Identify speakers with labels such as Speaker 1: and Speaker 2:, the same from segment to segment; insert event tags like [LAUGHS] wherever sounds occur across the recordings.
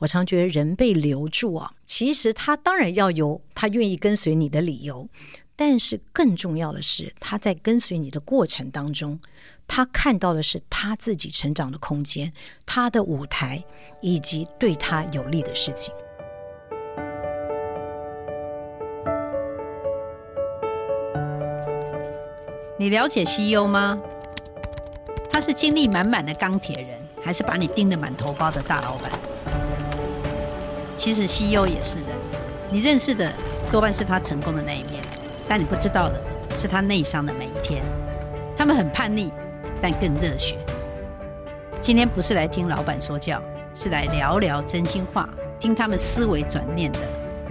Speaker 1: 我常觉得人被留住啊，其实他当然要有他愿意跟随你的理由，但是更重要的是他在跟随你的过程当中，他看到的是他自己成长的空间、他的舞台以及对他有利的事情。
Speaker 2: 你了解 CEO 吗？他是精力满满的钢铁人，还是把你盯得满头包的大老板？其实 CEO 也是人，你认识的多半是他成功的那一面，但你不知道的是他内伤的每一天。他们很叛逆，但更热血。今天不是来听老板说教，是来聊聊真心话，听他们思维转念的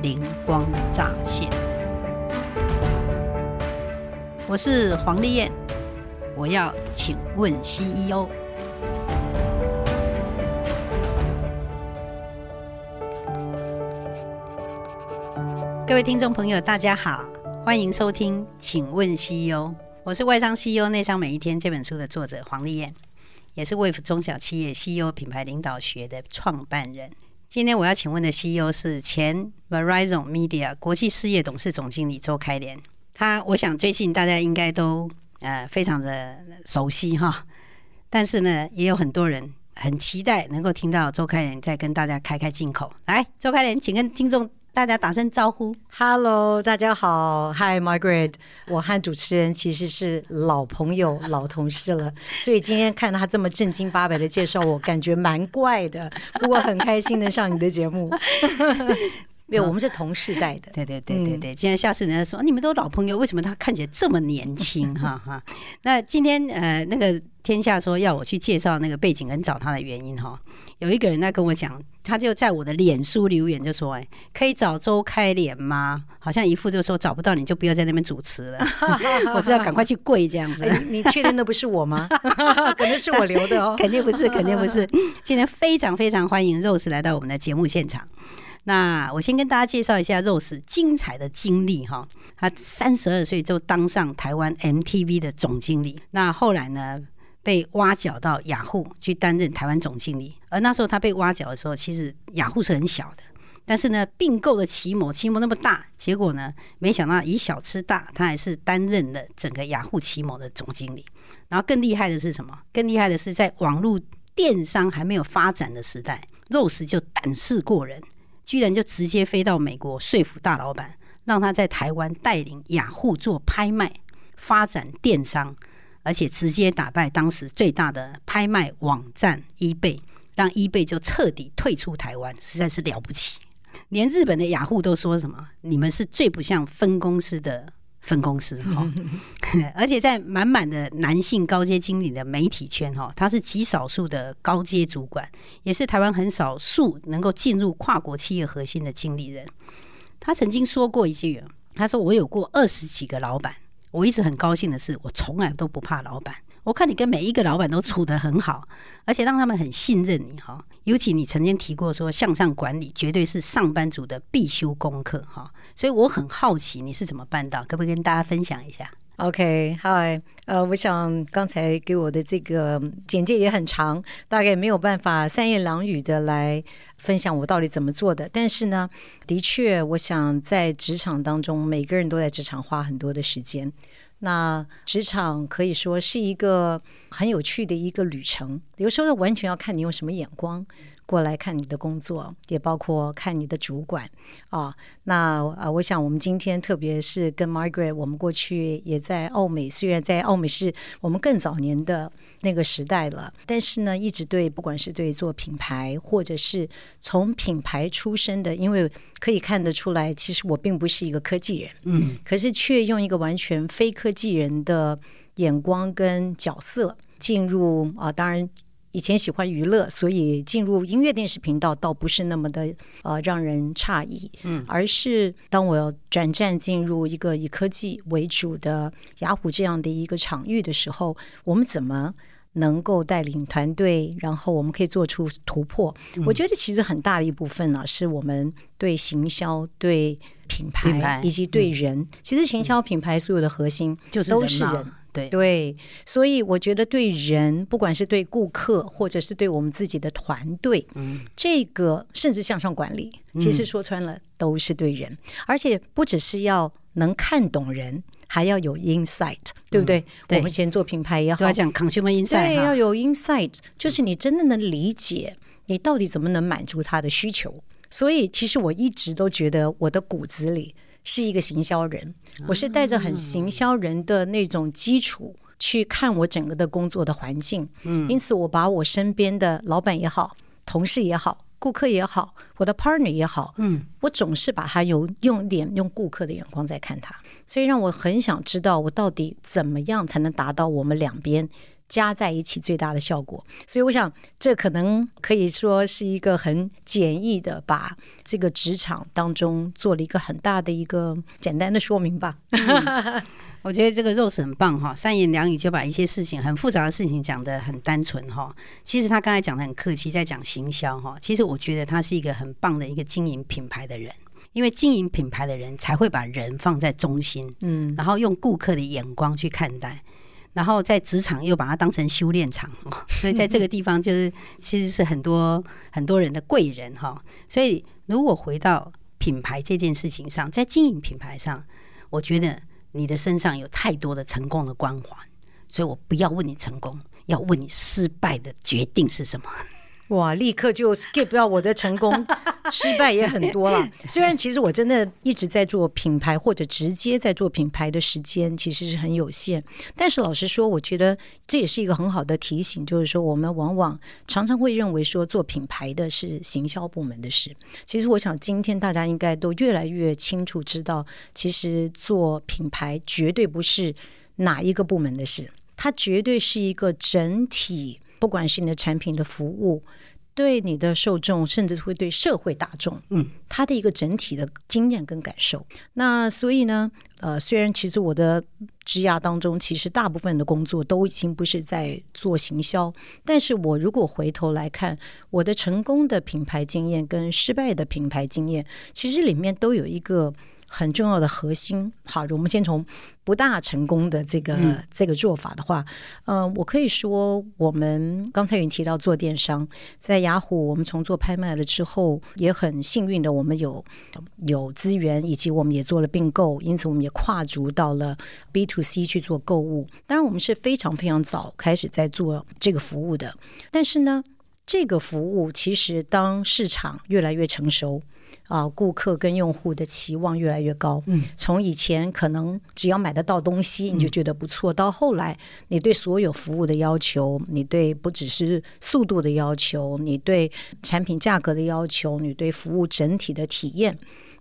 Speaker 2: 灵光乍现。我是黄丽燕，我要请问 CEO。各位听众朋友，大家好，欢迎收听《请问 CEO》。我是《外商 CEO 内商每一天》这本书的作者黄丽燕，也是 Wave 中小企业 CEO 品牌领导学的创办人。今天我要请问的 CEO 是前 Verizon Media 国际事业董事总经理周开廉。他，我想最近大家应该都呃非常的熟悉哈，但是呢，也有很多人很期待能够听到周开廉再跟大家开开金口。来，周开廉，请跟听众大家打声招呼。
Speaker 1: Hello，大家好，Hi Margaret，我和主持人其实是老朋友、老同事了，[LAUGHS] 所以今天看他这么正经八百的介绍，我感觉蛮怪的，不过很开心能上你的节目。[LAUGHS] [LAUGHS] 没有，我们是同世代的。[LAUGHS]
Speaker 2: 对对对对对。今天下次人家说你们都老朋友，为什么他看起来这么年轻？[LAUGHS] 哈哈。那今天呃，那个天下说要我去介绍那个背景跟找他的原因哈，有一个人在跟我讲，他就在我的脸书留言就说：“哎，可以找周开脸吗？”好像一副就说找不到你就不要在那边主持了，[LAUGHS] 我是要赶快去跪这样子。
Speaker 1: 哎、你确定那不是我吗？可能是我留的哦。
Speaker 2: 肯定不是，肯定不是。今天非常非常欢迎 Rose 来到我们的节目现场。那我先跟大家介绍一下 Rose 精彩的经历哈。他三十二岁就当上台湾 MTV 的总经理，那后来呢被挖角到雅虎去担任台湾总经理。而那时候他被挖角的时候，其实雅虎是很小的，但是呢并购的奇摩，奇摩那么大，结果呢没想到以小吃大，他还是担任了整个雅虎奇摩的总经理。然后更厉害的是什么？更厉害的是在网络电商还没有发展的时代，Rose 就胆识过人。居然就直接飞到美国说服大老板，让他在台湾带领雅虎做拍卖、发展电商，而且直接打败当时最大的拍卖网站 eBay，让 eBay 就彻底退出台湾，实在是了不起。连日本的雅虎都说什么：“你们是最不像分公司的。”分公司 [LAUGHS] 哈，[LAUGHS] 而且在满满的男性高阶经理的媒体圈哈，他是极少数的高阶主管，也是台湾很少数能够进入跨国企业核心的经理人。他曾经说过一句，他说：“我有过二十几个老板，我一直很高兴的是，我从来都不怕老板。”我看你跟每一个老板都处得很好，而且让他们很信任你哈。尤其你曾经提过说，向上管理绝对是上班族的必修功课哈。所以我很好奇你是怎么办到，可不可以跟大家分享一下
Speaker 1: ？OK，Hi，呃，我想刚才给我的这个简介也很长，大概没有办法三言两语的来分享我到底怎么做的。但是呢，的确，我想在职场当中，每个人都在职场花很多的时间。那职场可以说是一个很有趣的一个旅程，有时候完全要看你用什么眼光过来看你的工作，也包括看你的主管啊。那啊，我想我们今天特别是跟 Margaret，我们过去也在澳美，虽然在澳美是我们更早年的那个时代了，但是呢，一直对不管是对做品牌，或者是从品牌出身的，因为可以看得出来，其实我并不是一个科技人，嗯，可是却用一个完全非科技人的眼光跟角色进入啊，当然。以前喜欢娱乐，所以进入音乐电视频道倒不是那么的呃让人诧异，嗯，而是当我要转战进入一个以科技为主的雅虎这样的一个场域的时候，我们怎么能够带领团队，然后我们可以做出突破？嗯，我觉得其实很大的一部分呢，是我们对行销、对品牌以及对人。嗯，其实行销品牌所有的核心就是都是人。
Speaker 2: 对。
Speaker 1: 对，所以我觉得对人，不管是对顾客，或者是对我们自己的团队，嗯，这个甚至向上管理，其实说穿了都是对人，嗯、而且不只是要能看懂人，还要有 insight，对不对？嗯、对。我们以前做品牌也好，
Speaker 2: 都要讲 consumer insight，
Speaker 1: 对，要有 insight，就是你真的能理解你到底怎么能满足他的需求。所以，其实我一直都觉得我的骨子里是一个行销人，我是带着很行销人的那种基础去看我整个的工作的环境。嗯，因此我把我身边的老板也好、同事也好、顾客也好、我的 partner 也好，嗯，我总是把他用用点用顾客的眼光在看他，所以让我很想知道我到底怎么样才能达到我们两边。加在一起最大的效果，所以我想这可能可以说是一个很简易的，把这个职场当中做了一个很大的一个简单的说明吧。
Speaker 2: 嗯、[LAUGHS] 我觉得这个 Rose 很棒哈，三言两语就把一些事情很复杂的事情讲得很单纯哈。其实他刚才讲的很客气，在讲行销哈。其实我觉得他是一个很棒的一个经营品牌的人，因为经营品牌的人才会把人放在中心，嗯，然后用顾客的眼光去看待。然后在职场又把它当成修炼场，所以在这个地方就是 [LAUGHS] 其实是很多很多人的贵人哈。所以如果回到品牌这件事情上，在经营品牌上，我觉得你的身上有太多的成功的光环，所以我不要问你成功，要问你失败的决定是什么。
Speaker 1: 哇！立刻就 skip 掉我的成功，[LAUGHS] 失败也很多了。虽然其实我真的一直在做品牌，或者直接在做品牌的时间其实是很有限。但是老实说，我觉得这也是一个很好的提醒，就是说我们往往常常会认为说做品牌的是行销部门的事。其实我想今天大家应该都越来越清楚知道，其实做品牌绝对不是哪一个部门的事，它绝对是一个整体。不管是你的产品的服务，对你的受众，甚至会对社会大众，嗯，他的一个整体的经验跟感受。那所以呢，呃，虽然其实我的职涯当中，其实大部分的工作都已经不是在做行销，但是我如果回头来看我的成功的品牌经验跟失败的品牌经验，其实里面都有一个。很重要的核心，好，我们先从不大成功的这个、嗯、这个做法的话，呃，我可以说，我们刚才已经提到做电商，在雅虎，我们从做拍卖了之后，也很幸运的，我们有有资源，以及我们也做了并购，因此我们也跨足到了 B to C 去做购物。当然，我们是非常非常早开始在做这个服务的，但是呢，这个服务其实当市场越来越成熟。啊，顾客跟用户的期望越来越高。嗯，从以前可能只要买得到东西你就觉得不错，嗯，到后来你对所有服务的要求，你对不只是速度的要求，你对产品价格的要求，你对服务整体的体验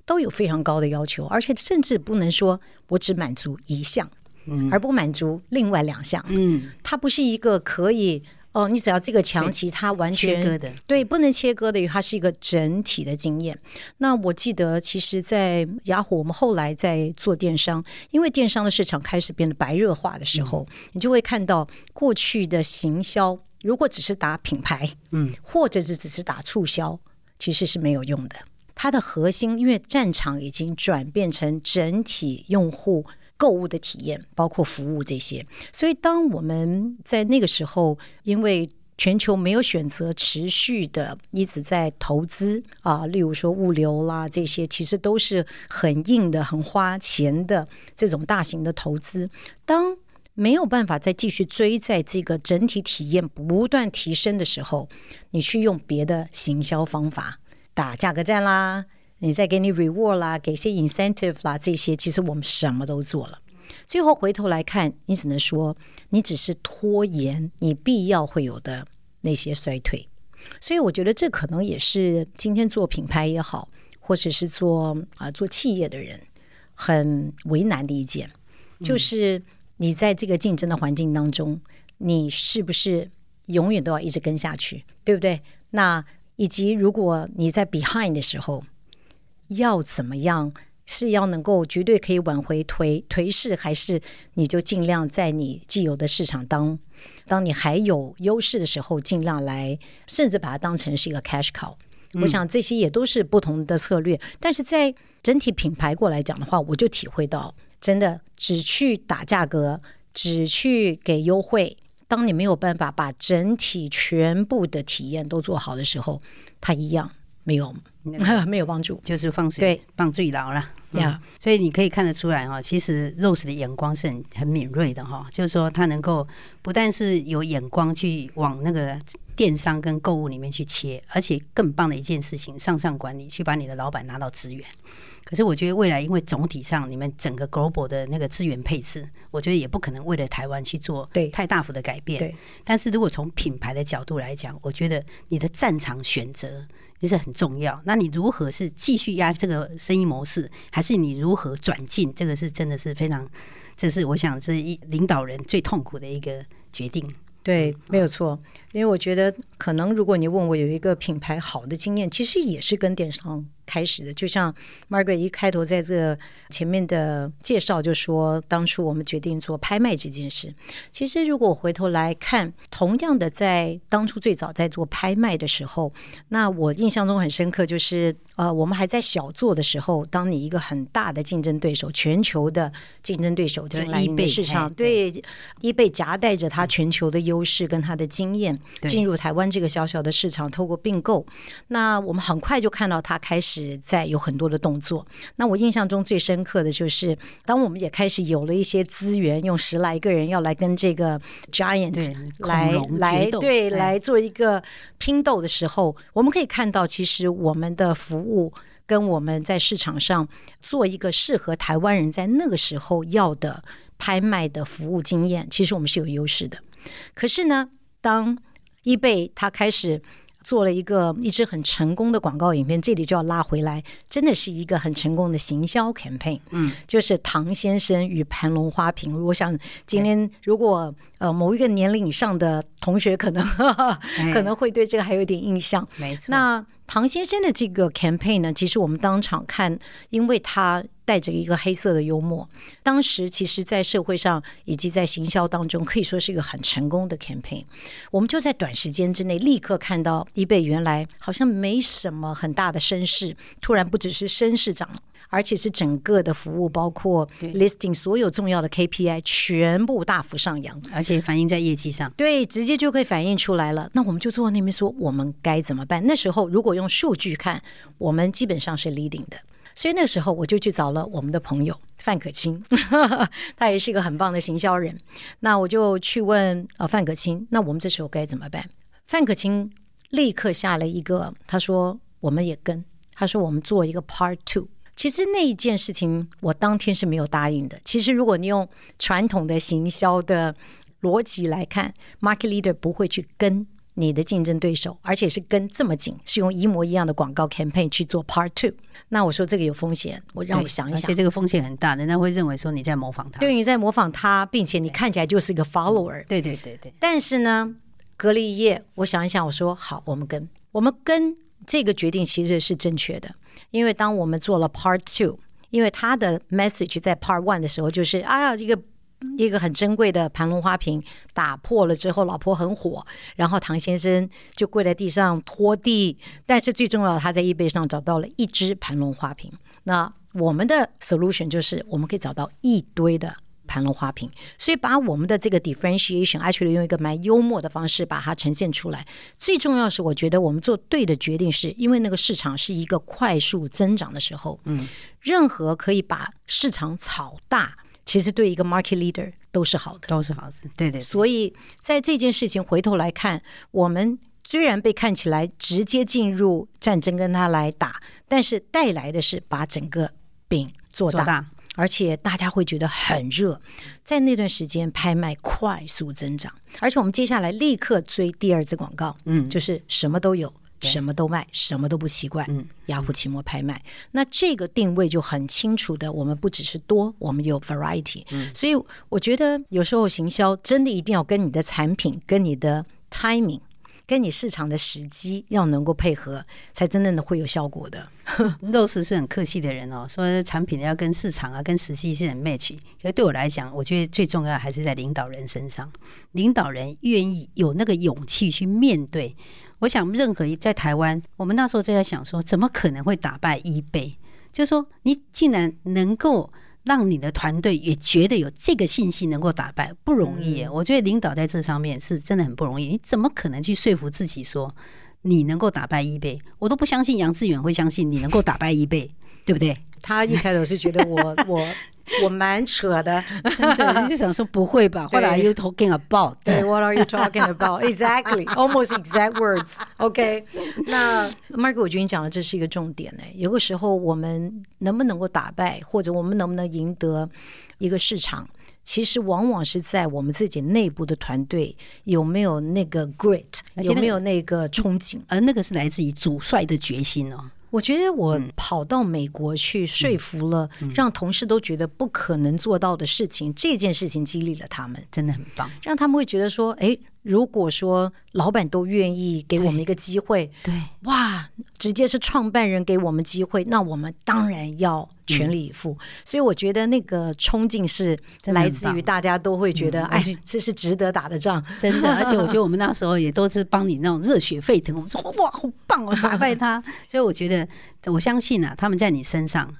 Speaker 1: 都有非常高的要求，而且甚至不能说我只满足一项，嗯，而不满足另外两项。嗯，它不是一个可以。哦，你只要这个墙，其他完全
Speaker 2: 切割的，
Speaker 1: 对，不能切割的，因为它是一个整体的经验。那我记得，其实，在雅虎，我们后来在做电商，因为电商的市场开始变得白热化的时候，嗯、你就会看到过去的行销，如果只是打品牌，嗯，或者是只是打促销，其实是没有用的。它的核心，因为战场已经转变成整体用户。购物的体验，包括服务这些，所以当我们在那个时候，因为全球没有选择持续的一直在投资啊，例如说物流啦这些，其实都是很硬的、很花钱的这种大型的投资。当没有办法再继续追在这个整体体验不断提升的时候，你去用别的行销方法打价格战啦。你再给你 reward 啦，给些 incentive 啦，这些其实我们什么都做了。最后回头来看，你只能说你只是拖延你必要会有的那些衰退。所以我觉得这可能也是今天做品牌也好，或者是做啊、做企业的人很为难的一件，就是你在这个竞争的环境当中，你是不是永远都要一直跟下去，对不对？那以及如果你在 behind 的时候。要怎么样？是要能够绝对可以挽回颓颓势，还是你就尽量在你既有的市场当，当你还有优势的时候，尽量来，甚至把它当成是一个 cash cow。嗯。我想这些也都是不同的策略。但是在整体品牌过来讲的话，我就体会到，真的只去打价格，只去给优惠，当你没有办法把整体全部的体验都做好的时候，它一样没有、那个、[LAUGHS] 没有帮助，
Speaker 2: 就是放水
Speaker 1: 对
Speaker 2: 放最牢了
Speaker 1: 呀。
Speaker 2: 嗯、所以你可以看得出来哈，其实 Rose 的眼光是很很敏锐的哈，就是说他能够不但是有眼光去往那个电商跟购物里面去切，而且更棒的一件事情，上上管理去把你的老板拿到资源。可是我觉得未来，因为总体上你们整个 global 的那个资源配置，我觉得也不可能为了台湾去做太大幅的改变。
Speaker 1: 对。
Speaker 2: 但是如果从品牌的角度来讲，我觉得你的战场选择也是很重要。那你如何是继续压这个生意模式，还是你如何转进？这个是真的是非常，这是我想是一领导人最痛苦的一个决定。
Speaker 1: 对，没有错。因为我觉得，可能如果你问我有一个品牌好的经验，其实也是跟电商。开始的，就像 Margaret 一开头在这个前面的介绍就说，当初我们决定做拍卖这件事。其实如果回头来看，同样的在当初最早在做拍卖的时候，那我印象中很深刻，就是呃，我们还在小做的时候，当你一个很大的竞争对手，全球的竞争对手进来市场，对，eBay 夹带着他全球的优势跟他的经验进入台湾这个小小的市场，透过并购，那我们很快就看到他开始。在有很多的动作，那我印象中最深刻的就是，当我们也开始有了一些资源，用十来个人要来跟这个 Giant 来来对来做一个拼斗的时候，我们可以看到，其实我们的服务跟我们在市场上做一个适合台湾人在那个时候要的拍卖的服务经验，其实我们是有优势的。可是呢，当 eBay 它开始。做了一个一支很成功的广告影片，这里就要拉回来，真的是一个很成功的行销 campaign。嗯，就是唐先生与盘龙花瓶。我想今天如果呃某一个年龄以上的同学可能 [LAUGHS] [LAUGHS] 可能会对这个还有点印象。没错。那唐先生的这个 campaign 呢，其实我们当场看，因为他带着一个黑色的幽默，当时其实在社会上以及在行销当中，可以说是一个很成功的 campaign。我们就在短时间之内立刻看到 eBay 原来好像没什么很大的声势，突然不只是声势涨，而且是整个的服务，包括 listing 所有重要的 KPI 全部大幅上扬，
Speaker 2: 而且反映在业绩上，
Speaker 1: 对，直接就可以反映出来了。那我们就坐在那边说，我们该怎么办？那时候如果用数据看，我们基本上是 leading 的。所以那时候我就去找了我们的朋友范可清，[LAUGHS] 他也是一个很棒的行销人。那我就去问呃范可清，那我们这时候该怎么办？范可清立刻下了一个，他说我们也跟，他说我们做一个 Part Two。其实那一件事情，我当天是没有答应的。其实如果你用传统的行销的逻辑来看，market leader 不会去跟你的竞争对手，而且是跟这么紧，是用一模一样的广告 campaign 去做 part two。那我说这个有风险，我让我想一想，
Speaker 2: 而且这个风险很大，人家会认为说你在模仿他，
Speaker 1: 对，你在模仿他，并且你看起来就是一个 follower。
Speaker 2: 对对对对。
Speaker 1: 但是呢，隔了一夜，我想一想，我说好，我们跟我们跟这个决定其实是正确的。因为当我们做了 Part Two，因为他的 message 在 Part One 的时候就是啊呀，一个一个很珍贵的盘龙花瓶打破了之后，老婆很火，然后唐先生就跪在地上拖地。但是最重要，他在 eBay 上找到了一只盘龙花瓶。那我们的 solution 就是我们可以找到一堆的。盘龙花瓶，所以把我们的这个 differentiation，actually 用一个蛮幽默的方式把它呈现出来。最重要是，我觉得我们做对的决定，是因为那个市场是一个快速增长的时候。嗯，任何可以把市场炒大，其实对一个 market leader 都是好的，
Speaker 2: 都是好的。对对，对。
Speaker 1: 所以在这件事情回头来看，我们虽然被看起来直接进入战争跟他来打，但是带来的是把整个饼做大。做大而且大家会觉得很热，在那段时间拍卖快速增长，而且我们接下来立刻追第二支广告，嗯，就是什么都有，什么都卖，什么都不奇怪，嗯，雅虎奇摩拍卖，那这个定位就很清楚的，我们不只是多，我们有 variety，嗯，所以我觉得有时候行销真的一定要跟你的产品、跟你的 timing。跟你市场的时机要能够配合，才真正的会有效果的。[LAUGHS]
Speaker 2: 肉丝是很客气的人哦，说产品要跟市场啊、跟时机是很 match。可是对我来讲，我觉得最重要还是在领导人身上。领导人愿意有那个勇气去面对。我想，任何在台湾，我们那时候就在想说，怎么可能会打败 eBay？就是说，你竟然能够让你的团队也觉得有这个信心能够打败，不容易。我觉得领导在这上面是真的很不容易。你怎么可能去说服自己说你能够打败 eBay？我都不相信杨致远会相信你能够打败 eBay，对不对？[LAUGHS]
Speaker 1: 他一开始是觉得我我。[LAUGHS] 我蛮扯的，
Speaker 2: 真的，你就想说不会吧？[LAUGHS] What are you talking about？
Speaker 1: 对，What are you talking about? Exactly, almost exact words. OK，那 Margaret，我觉得你讲的这是一个重点呢。有个时候，我们能不能够打败，或者我们能不能赢得一个市场，其实往往是在我们自己内部的团队有没有那个 grit，有没有那个憧憬，
Speaker 2: 而那个是来自于主帅的决心哦。
Speaker 1: 我觉得我跑到美国去说服了，让同事都觉得不可能做到的事情，这件事情激励了他们，
Speaker 2: 真的很棒，
Speaker 1: 让他们会觉得说，哎。如果说老板都愿意给我们一个机会，
Speaker 2: 对，对
Speaker 1: 哇，直接是创办人给我们机会，那我们当然要全力以赴。嗯、所以我觉得那个冲劲是来自于大家都会觉得，哎，这是值得打的仗，
Speaker 2: 真的。[LAUGHS] 而且我觉得我们那时候也都是帮你那种热血沸腾，我们说哇，好棒哦，打败他。[LAUGHS] 所以我觉得，我相信啊，他们在你身上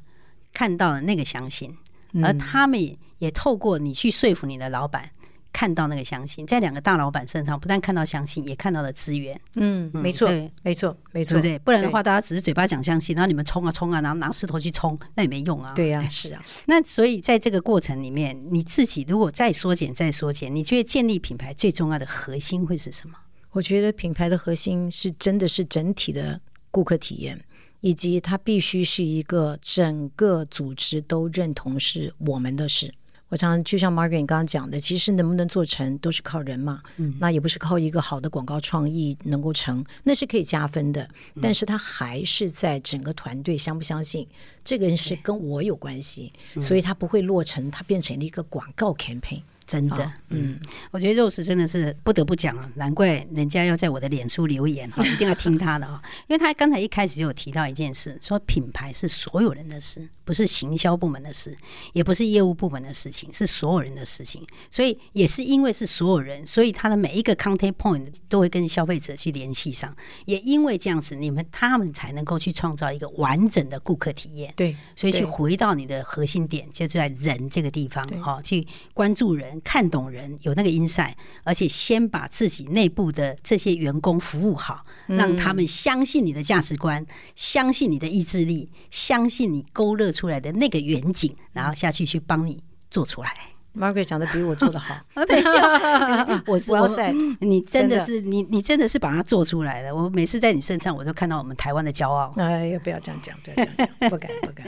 Speaker 2: 看到了那个相信，而他们也透过你去说服你的老板。看到那个相信，在两个大老板身上，不但看到相信，也看到了资源。
Speaker 1: 嗯，没错，没错，没错，
Speaker 2: 对不对？不然的话，大家只是嘴巴讲相信，然后你们冲啊冲啊，然后拿石头去冲，那也没用啊。
Speaker 1: 对呀，是啊。[LAUGHS]
Speaker 2: 那所以在这个过程里面，你自己如果再缩减、再缩减，你觉得建立品牌最重要的核心会是什么？
Speaker 1: 我觉得品牌的核心是真的是整体的顾客体验，以及它必须是一个整个组织都认同是我们的事。我常就像 Margaret 刚刚讲的，其实能不能做成都是靠人嘛，嗯，那也不是靠一个好的广告创意能够成，那是可以加分的，但是它还是在整个团队相不相信，这个人是跟我有关系，所以他不会落成，它变成了一个广告 campaign。
Speaker 2: 真的，哦、嗯，我觉得 Rose 真的是不得不讲啊，难怪人家要在我的脸书留言哈，[LAUGHS] 一定要听他的啊，因为他刚才一开始就有提到一件事，说品牌是所有人的事，不是行销部门的事，也不是业务部门的事情，是所有人的事情。所以也是因为是所有人，所以他的每一个 contact point 都会跟消费者去联系上。也因为这样子，你们他们才能够去创造一个完整的顾客体验。
Speaker 1: 对，
Speaker 2: 所以去回到你的核心点，就在人这个地方哈，去关注人。看懂人，有那个 insight，而且先把自己内部的这些员工服务好，让他们相信你的价值观，相信你的意志力，相信你勾勒出来的那个远景，然后下去去帮你做出来。
Speaker 1: Margaret 讲的比我做的好，
Speaker 2: 没 [LAUGHS] 有，[LAUGHS] 我是我塞，你真的是你，你真的是把它做出来的。我每次在你身上，我都看到我们台湾的骄傲。
Speaker 1: 哎，不要这样讲，不要这样讲，不敢，不敢。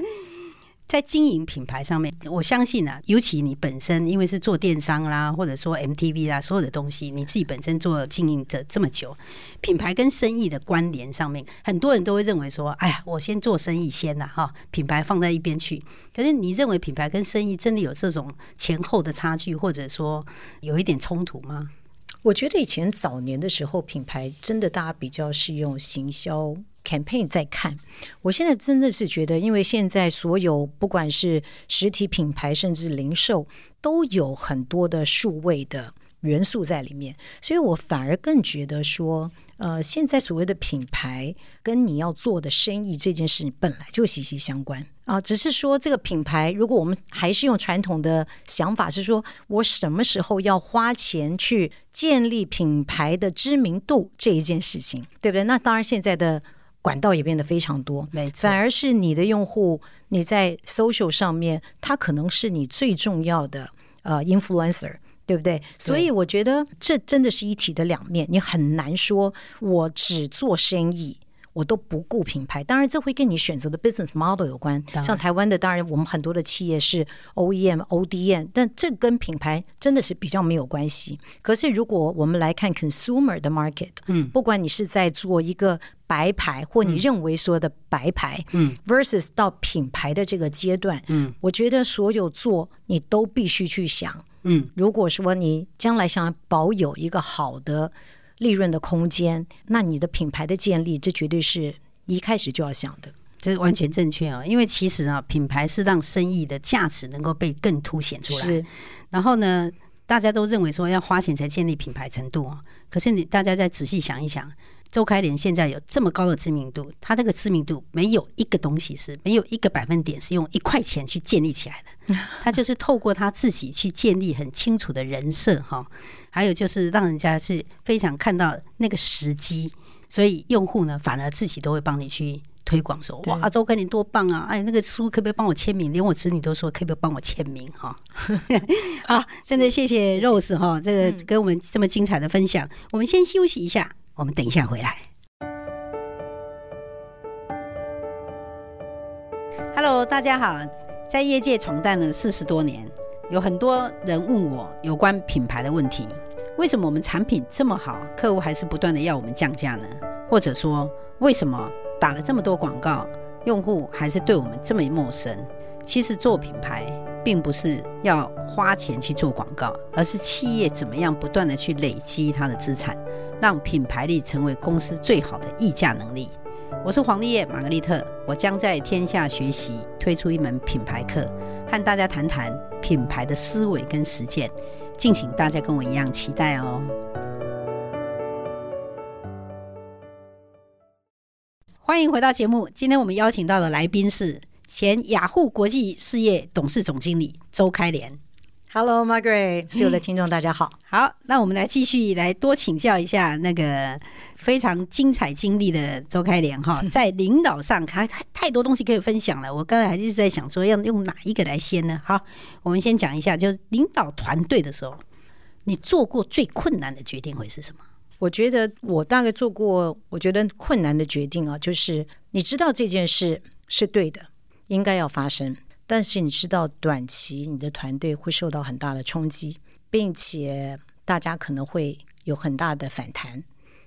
Speaker 2: 在经营品牌上面，我相信啊，尤其你本身因为是做电商啦，或者说 MTV 啦，所有的东西，你自己本身做经营者这么久，品牌跟生意的关联上面，很多人都会认为说，哎呀，我先做生意先呐，哈，品牌放在一边去。可是你认为品牌跟生意真的有这种前后的差距，或者说有一点冲突吗？
Speaker 1: 我觉得以前早年的时候，品牌真的大家比较是用行销。Campaign 在看，我现在真的是觉得，因为现在所有不管是实体品牌，甚至零售，都有很多的数位的元素在里面，所以我反而更觉得说，呃，现在所谓的品牌跟你要做的生意这件事本来就息息相关啊，只是说这个品牌，如果我们还是用传统的想法，是说我什么时候要花钱去建立品牌的知名度这一件事情，对不对？那当然现在的。管道也变得非常多，
Speaker 2: 没错。
Speaker 1: 反而是你的用户，你在 social 上面，他可能是你最重要的呃 influencer，对不对？对。所以我觉得这真的是一体的两面，你很难说我只做生意。我都不顾品牌，当然这会跟你选择的 business model 有关。像台湾的，当然我们很多的企业是 OEM、ODM，但这跟品牌真的是比较没有关系。可是如果我们来看 consumer 的 market，嗯，不管你是在做一个白牌，或你认为说的白牌，嗯，versus 到品牌的这个阶段，嗯，我觉得所有做你都必须去想，嗯，如果说你将来想保有一个好的。利润的空间，那你的品牌的建立，这绝对是一开始就要想的，
Speaker 2: 这是完全正确啊！因为其实啊，品牌是让生意的价值能够被更凸显出来。是，然后呢，大家都认为说要花钱才建立品牌程度啊，可是你大家再仔细想一想，邹开莲现在有这么高的知名度，他这个知名度没有一个东西是没有一个百分点是用一块钱去建立起来的，[LAUGHS] 他就是透过他自己去建立很清楚的人设哈，还有就是让人家是非常看到那个时机，所以用户呢反而自己都会帮你去推广说哇，周开莲多棒啊！哎，那个书可不可以帮我签名？连我子女都说可不可以帮我签名哈。[LAUGHS] 好，真的谢谢 Rose 哈，这个跟我们这么精彩的分享，我们先休息一下。我们等一下回来。Hello，大家好，在业界闯荡了四十多年，有很多人问我有关品牌的问题：为什么我们产品这么好，客户还是不断的要我们降价呢？或者说，为什么打了这么多广告，用户还是对我们这么陌生？其实做品牌，并不是要花钱去做广告，而是企业怎么样不断的去累积它的资产。让品牌力成为公司最好的溢价能力。我是黄丽叶玛格丽特，我将在天下学习推出一门品牌课，和大家谈谈品牌的思维跟实践。敬请大家跟我一样期待哦。欢迎回到节目，今天我们邀请到的来宾是前雅虎国际事业董事总经理周开莲。
Speaker 1: Hello, Margaret，所有的听众大家好。[LAUGHS]
Speaker 2: 好，那我们来继续来多请教一下那个非常精彩经历的周开莲哈，[LAUGHS] 在领导上，他太太多东西可以分享了。我刚才还一直在想说，要用哪一个来先呢？好，我们先讲一下，就是领导团队的时候，你做过最困难的决定会是什么？
Speaker 1: 我觉得我大概做过，我觉得困难的决定啊，就是你知道这件事是对的，应该要发生。但是你知道，短期你的团队会受到很大的冲击，并且大家可能会有很大的反弹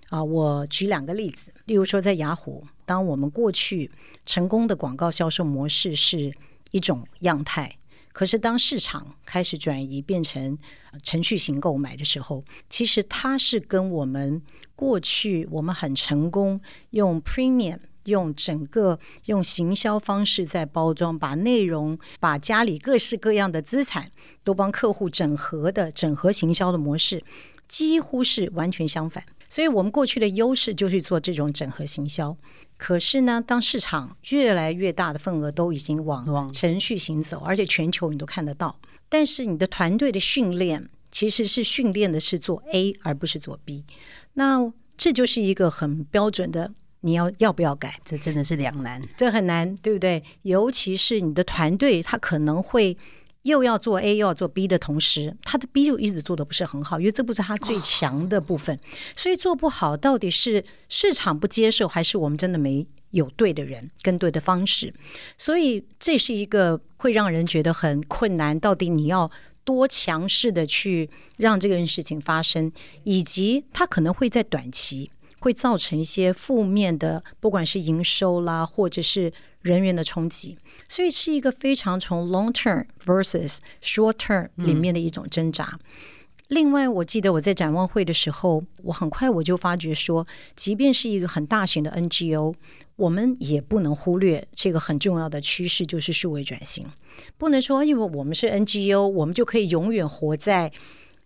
Speaker 1: 啊！我举两个例子，例如说在雅虎，当我们过去成功的广告销售模式是一种样态，可是当市场开始转移变成程序型购买的时候，其实它是跟我们过去我们很成功用 Premium。用整个用行销方式在包装，把内容、把家里各式各样的资产都帮客户整合的整合行销的模式，几乎是完全相反。所以我们过去的优势就是做这种整合行销。可是呢，当市场越来越大的份额都已经往程序行走，而且全球你都看得到，但是你的团队的训练其实是训练的是做 A 而不是做 B，那这就是一个很标准的。你要要不要改？
Speaker 2: 这真的是两难，
Speaker 1: 这很难，对不对？尤其是你的团队，他可能会又要做 A 又要做 B 的同时，他的 B 就一直做的不是很好，因为这不是他最强的部分，所以做不好，到底是市场不接受，还是我们真的没有对的人跟对的方式？所以这是一个会让人觉得很困难。到底你要多强势的去让这件事情发生，以及他可能会在短期。会造成一些负面的，不管是营收啦，或者是人员的冲击，所以是一个非常从 long term versus short term 里面的一种挣扎。嗯、另外，我记得我在展望会的时候，我很快我就发觉说，即便是一个很大型的 NGO，我们也不能忽略这个很重要的趋势，就是数位转型。不能说因为我们是 NGO，我们就可以永远活在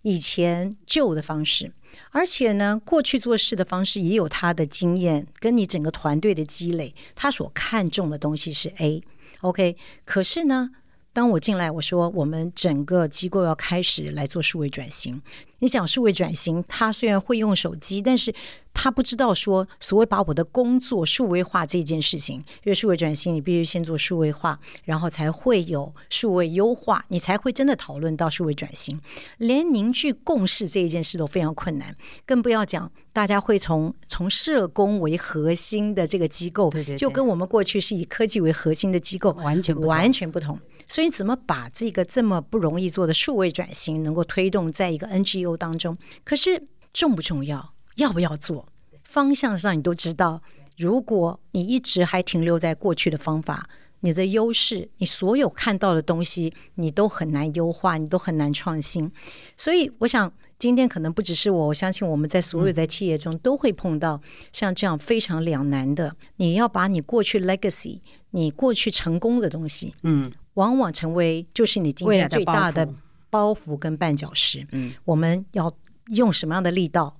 Speaker 1: 以前旧的方式。而且呢，过去做事的方式也有他的经验，跟你整个团队的积累，他所看重的东西是 A，OK。可是呢，当我进来，我说我们整个机构要开始来做数位转型。你讲数位转型，他虽然会用手机，但是他不知道说所谓把我的工作数位化这件事情。因为数位转型，你必须先做数位化，然后才会有数位优化，你才会真的讨论到数位转型。连凝聚共识这一件事都非常困难，更不要讲大家会从从社工为核心的这个机构，对对对，就跟我们过去是以科技为核心的机构完全完全不同。所以，怎么把这个这么不容易做的数位转型能够推动在一个 NGO 当中？可是重不重要？要不要做？方向上你都知道。如果你一直还停留在过去的方法，你的优势，你所有看到的东西，你都很难优化，你都很难创新。所以，我想今天可能不只是我，我相信我们在所有在企业中都会碰到像这样非常两难的。你要把你过去 legacy，你过去成功的东西，嗯。往往成为就是你今天最大的包袱跟绊脚石。嗯，我们要用什么样的力道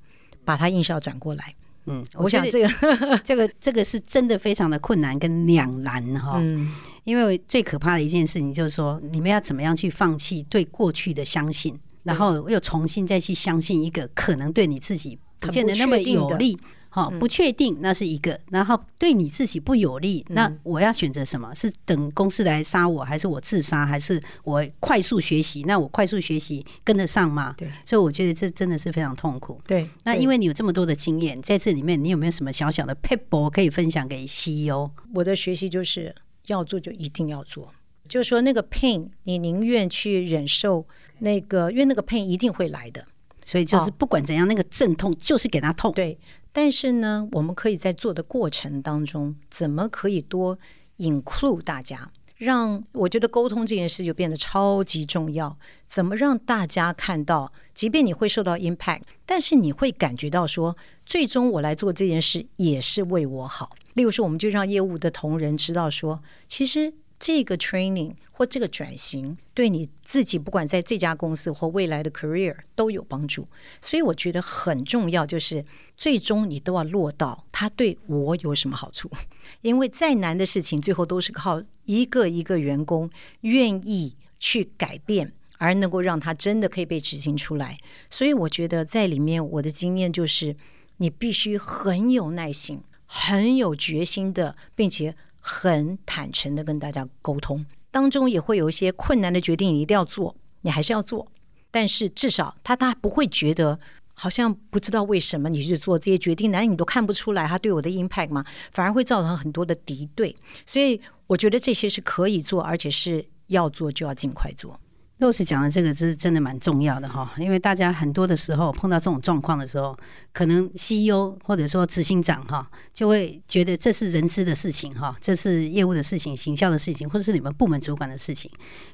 Speaker 1: 把它硬是要转过来？
Speaker 2: 嗯，
Speaker 1: 我想这个 [LAUGHS]
Speaker 2: 这个这个是真的非常的困难跟两难哈。嗯，因为最可怕的一件事情就是说，你们要怎么样去放弃对过去的相信，然后又重新再去相信一个可能对你自己不见得那么有利。好，不确定那是一个，然后对你自己不有利，那我要选择什么？是等公司来杀我，还是我自杀，还是我快速学习？那我快速学习跟得上吗？对，所以我觉得这真的是非常痛苦。对，那因为你有这么多的经验，在这里面，你有没有什么小小的撇步可以分享给 CEO？
Speaker 1: 我的学习就是要做就一定要做，就是说那个 pain，你宁愿去忍受那个，因为那个 pain 一定会来的。
Speaker 2: 所以就是不管怎样，那个阵痛就是给他痛。
Speaker 1: 对。但是呢，我们可以在做的过程当中，怎么可以多 include 大家，让我觉得沟通这件事就变得超级重要。怎么让大家看到，即便你会受到 impact，但是你会感觉到说，最终我来做这件事也是为我好。例如说，我们就让业务的同仁知道说，其实这个 training。或这个转型对你自己，不管在这家公司或未来的 career 都有帮助，所以我觉得很重要，就是最终你都要落到他对我有什么好处。[LAUGHS] 因为再难的事情，最后都是靠一个一个员工愿意去改变，而能够让他真的可以被执行出来。所以我觉得在里面，我的经验就是，你必须很有耐心、很有决心的，并且很坦诚的跟大家沟通。当中也会有一些困难的决定，你一定要做，你还是要做。但是至少他他不会觉得好像不知道为什么你去做这些决定，难道你都看不出来他对我的 impact 吗？反而会造成很多的敌对。所以我觉得这些是可以做，而且是要做就要尽快做。
Speaker 2: Rose 讲的这个是真的蛮重要的哈，因为大家很多的时候碰到这种状况的时候，可能 CEO 或者说执行长哈，就会觉得这是人资的事情哈，这是业务的事情、行销的事情，或者是你们部门主管的事情。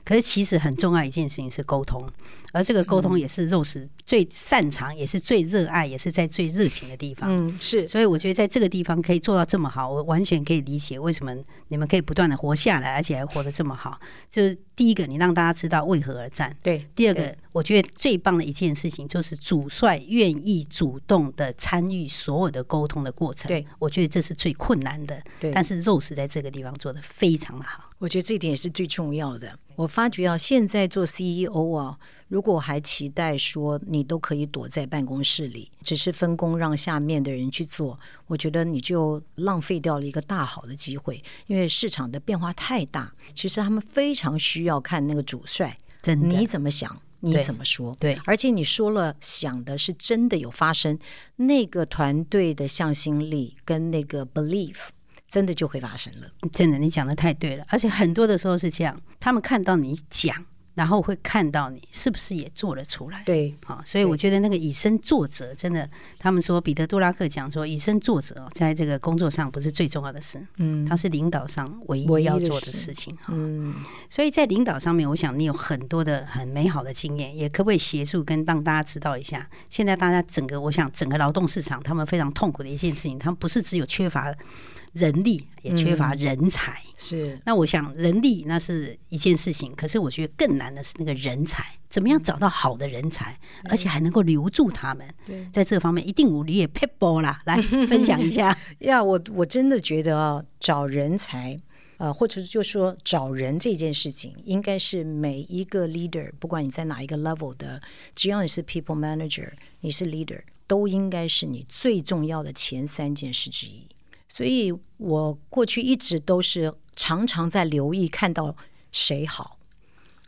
Speaker 2: 可是其实很重要一件事情是沟通，而这个沟通也是 Rose 最擅长，也是最热爱，也是在最热情的地方。
Speaker 1: 嗯，是。
Speaker 2: 所以我觉得在这个地方可以做到这么好，我完全可以理解为什么你们可以不断的活下来，而且还活得这么好。就是第一个，你让大家知道为何。而战。对，第二个，我觉得最棒的一件事情就是主帅愿意主动的参与所有的沟通的过程。对，我觉得这是最困难的。对，但是 Rose 在这个地方做的非常的好。
Speaker 1: 我觉得这一点也是最重要的。我发觉啊，现在做 CEO 啊，如果还期待说你都可以躲在办公室里，只是分工让下面的人去做，我觉得你就浪费掉了一个大好的机会。因为市场的变化太大，其实他们非常需要看那个主帅。真的，你怎么想？你怎么说？对，对，而且你说了，想的是真的有发生，那个团队的向心力跟那个 belief，真的就会发生了。
Speaker 2: 真的，你讲的太对了，而且很多的时候是这样，他们看到你讲。然后会看到你是不是也做了出来？对，好，所以我觉得那个以身作则，真的，他们说彼得·杜拉克讲说，以身作则在这个工作上不是最重要的事，嗯，它是领导上唯一要做的事情，嗯，所以在领导上面，我想你有很多的很美好的经验，也可不可以协助跟让大家知道一下？现在大家整个，我想整个劳动市场，他们非常痛苦的一件事情，他们不是只有缺乏。人力也缺乏人才，嗯、是。那我想人力那是一件事情，可是我觉得更难的是那个人才，怎么样找到好的人才，嗯、而且还能够留住他们。对，在这方面一定我也 people 啦，来 [LAUGHS] 分享一下。
Speaker 1: 呀，我我真的觉得啊，找人才，呃，或者是就说找人这件事情，应该是每一个 leader，不管你在哪一个 level 的，只要你是 people manager，你是 leader，都应该是你最重要的前三件事之一。所以我过去一直都是常常在留意看到谁好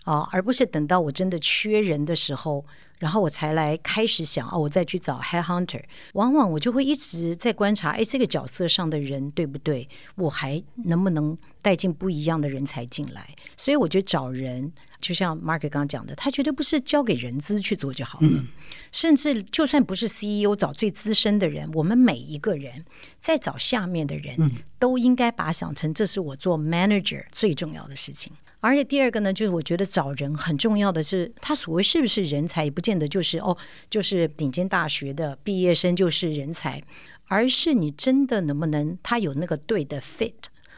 Speaker 1: 啊，而不是等到我真的缺人的时候，然后我才来开始想哦，我再去找 headhunter。往往我就会一直在观察，哎，这个角色上的人对不对？我还能不能带进不一样的人才进来？所以我觉得找人。就像 Mark 刚刚讲的，他绝对不是交给人资去做就好了。嗯、甚至就算不是 CEO 找最资深的人，我们每一个人在找下面的人，都应该把想成这是我做 manager 最重要的事情。而且第二个呢，就是我觉得找人很重要的是，他所谓是不是人才，也不见得就是哦，就是顶尖大学的毕业生就是人才，而是你真的能不能他有那个对的 fit。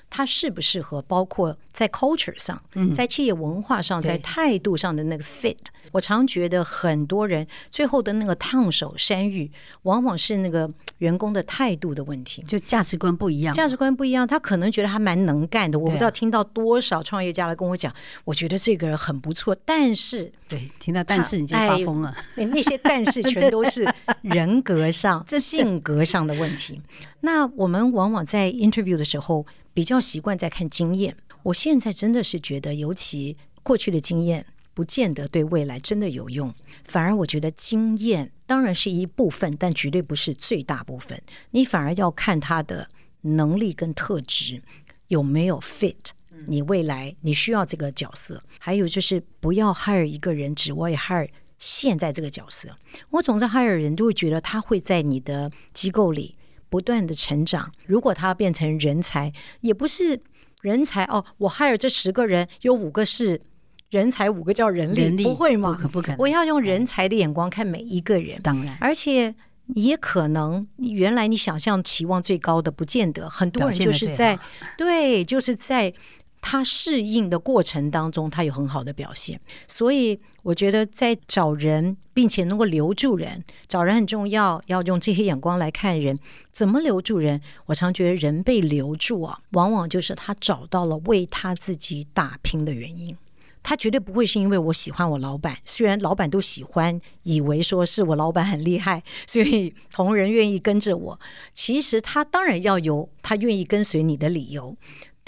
Speaker 1: 它适不适合，包括在 culture 上，在企业文化上，在态度上的那个 fit。我常觉得很多人最后的那个烫手山芋，往往是那个员工的态度的问题，
Speaker 2: 就价值观不一样。
Speaker 1: 价值观不一样，他可能觉得他蛮能干的。我不知道听到多少创业家来跟我讲，我觉得这个人很不错，但是
Speaker 2: 对，听到但是你就发疯了。
Speaker 1: 哎，那些但是全都是人格上、[LAUGHS] 性格上的问题。那我们往往在 interview 的时候比较习惯在看经验。我现在真的是觉得，尤其过去的经验。不见得对未来真的有用，反而我觉得经验当然是一部分，但绝对不是最大部分。你反而要看他的能力跟特质有没有 fit，你未来你需要这个角色。还有就是不要 hire 一个人只为 hire 现在这个角色。我总是 hire 人都会觉得他会在你的机构里不断的成长。如果他变成人才，也不是人才哦。我 hire 这十个人有五个是。人才五个叫人力，人力不会吗？
Speaker 2: 不可不可能。
Speaker 1: 我要用人才的眼光看每一个人。
Speaker 2: 当然，
Speaker 1: 而且也可能，原来你想象期望最高的，不见得很多人就是在对，就是在他适应的过程当中，他有很好的表现。所以我觉得，在找人并且能够留住人，找人很重要，要用这些眼光来看人。怎么留住人？我常觉得人被留住啊，往往就是他找到了为他自己打拼的原因。他绝对不会是因为我喜欢我老板，虽然老板都喜欢，以为说是我老板很厉害，所以同仁愿意跟着我。其实他当然要有他愿意跟随你的理由，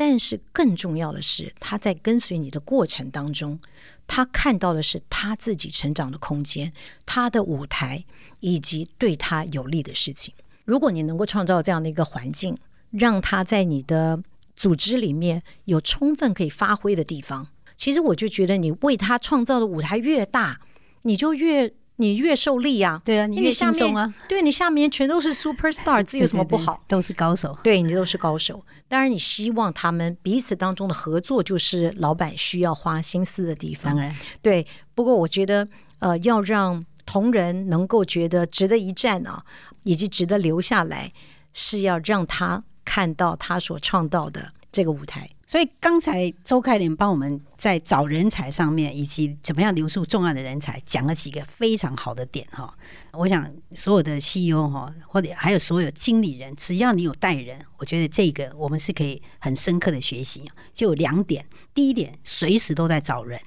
Speaker 1: 但是更重要的是，他在跟随你的过程当中，他看到的是他自己成长的空间、他的舞台以及对他有利的事情。如果你能够创造这样的一个环境，让他在你的组织里面有充分可以发挥的地方。其实我就觉得，你为他创造的舞台越大，你就越你越受力啊。
Speaker 2: 对啊，你越轻松啊。
Speaker 1: 对，你下面全都是 super star，[LAUGHS] 这有什么不好？
Speaker 2: 都是高手。
Speaker 1: 对，你都是高手。当然，你希望他们彼此当中的合作，就是老板需要花心思的地方。
Speaker 2: 当然，
Speaker 1: 对。不过，我觉得，呃，要让同仁能够觉得值得一战啊，以及值得留下来，是要让他看到他所创造的这个舞台。
Speaker 2: 所以刚才周开莲帮我们在找人才上面，以及怎么样留住重要的人才，讲了几个非常好的点哈。我想所有的 CEO 哈，或者还有所有经理人，只要你有带人，我觉得这个我们是可以很深刻的学习。就有两点，第一点，随时都在找人，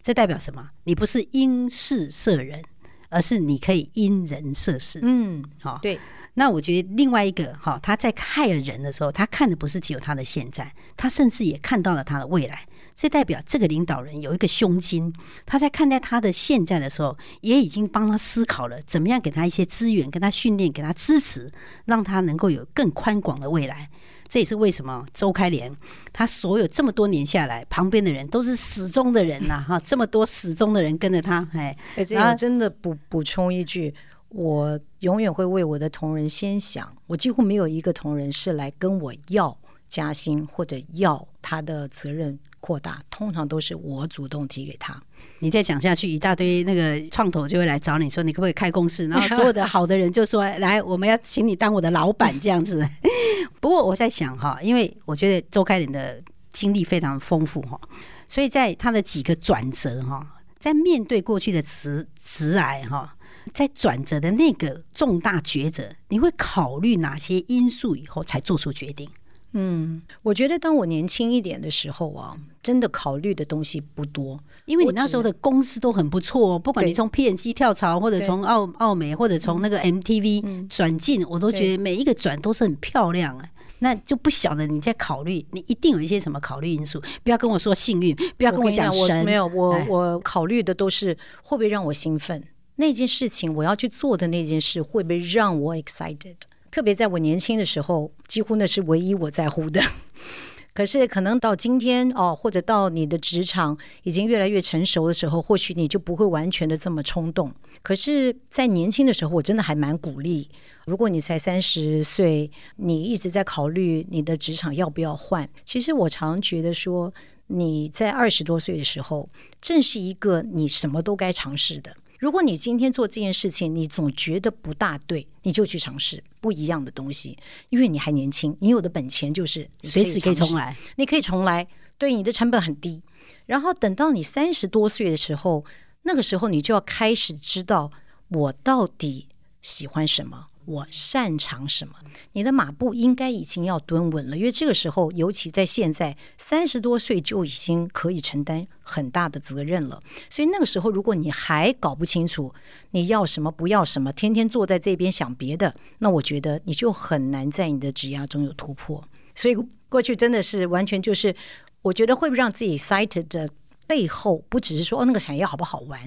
Speaker 2: 这代表什么？你不是因事设人，而是你可以因人设事。
Speaker 1: 嗯，
Speaker 2: 好，
Speaker 1: 对。
Speaker 2: 那我觉得另外一个哈，他在害人的时候，他看的不是只有他的现在，他甚至也看到了他的未来。这代表这个领导人有一个胸襟，他在看待他的现在的时候，也已经帮他思考了怎么样给他一些资源，跟他训练，给他支持，让他能够有更宽广的未来。这也是为什么周开莲他所有这么多年下来，旁边的人都是始终的人呐、啊，哈，这么多始终的人跟着他，哎，
Speaker 1: 哎，这样真的补补充一句。我永远会为我的同仁先想，我几乎没有一个同仁是来跟我要加薪或者要他的责任扩大，通常都是我主动提给他。
Speaker 2: 你再讲下去，一大堆那个创投就会来找你说，你可不可以开公司？然后所有的好的人就说，来，我们要请你当我的老板这样子。[LAUGHS] 不过我在想哈，因为我觉得周开林的经历非常丰富哈，所以在他的几个转折哈，在面对过去的职职癌哈。在转折的那个重大抉择，你会考虑哪些因素以后才做出决定？
Speaker 1: 嗯，我觉得当我年轻一点的时候啊，真的考虑的东西不多，
Speaker 2: 因为你那时候的公司都很不错，不管你从 PNG 跳槽，或者从奥奥美，或者从那个 MTV 转进，我都觉得每一个转都是很漂亮啊。那就不晓得你在考虑，你一定有一些什么考虑因素。不要跟我说幸运，不要跟我讲神，
Speaker 1: 没有，我我考虑的都是会不会让我兴奋。那件事情我要去做的那件事会不会让我 excited？特别在我年轻的时候，几乎那是唯一我在乎的。[LAUGHS] 可是可能到今天哦，或者到你的职场已经越来越成熟的时候，或许你就不会完全的这么冲动。可是，在年轻的时候，我真的还蛮鼓励。如果你才三十岁，你一直在考虑你的职场要不要换，其实我常觉得说，你在二十多岁的时候，正是一个你什么都该尝试的。如果你今天做这件事情，你总觉得不大对，你就去尝试不一样的东西，因为你还年轻，你有的本钱就是
Speaker 2: 随时可以重来，
Speaker 1: 你可以重来，对你的成本很低。然后等到你三十多岁的时候，那个时候你就要开始知道我到底喜欢什么。我擅长什么？你的马步应该已经要蹲稳了，因为这个时候，尤其在现在三十多岁就已经可以承担很大的责任了。所以那个时候，如果你还搞不清楚你要什么不要什么，天天坐在这边想别的，那我觉得你就很难在你的职涯中有突破。所以过去真的是完全就是，我觉得会不会让自己 excited 的。背后不只是说哦，那个产业好不好玩，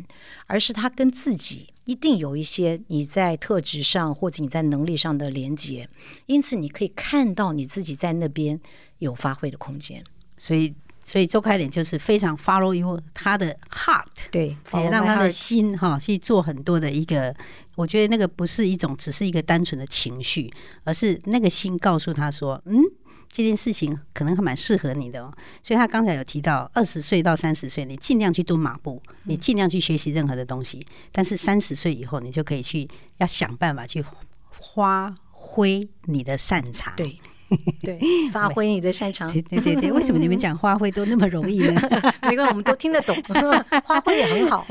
Speaker 1: 而是他跟自己一定有一些你在特质上或者你在能力上的连接，因此你可以看到你自己在那边有发挥的空间。
Speaker 2: 所以，所以周开脸就是非常 follow you 他的 heart，
Speaker 1: 对，
Speaker 2: 也让他的心哈去做很多的一个。我觉得那个不是一种只是一个单纯的情绪，而是那个心告诉他说，嗯。这件事情可能还蛮适合你的哦，所以他刚才有提到，二十岁到三十岁，你尽量去蹲马步，你尽量去学习任何的东西。但是三十岁以后，你就可以去要想办法去 [LAUGHS] 发挥你的擅长。
Speaker 1: 对对，发挥你的擅长。
Speaker 2: 对对对对，为什么你们讲发挥都那么容易呢？[LAUGHS] [LAUGHS]
Speaker 1: 因为我们都听得懂，发挥也很好。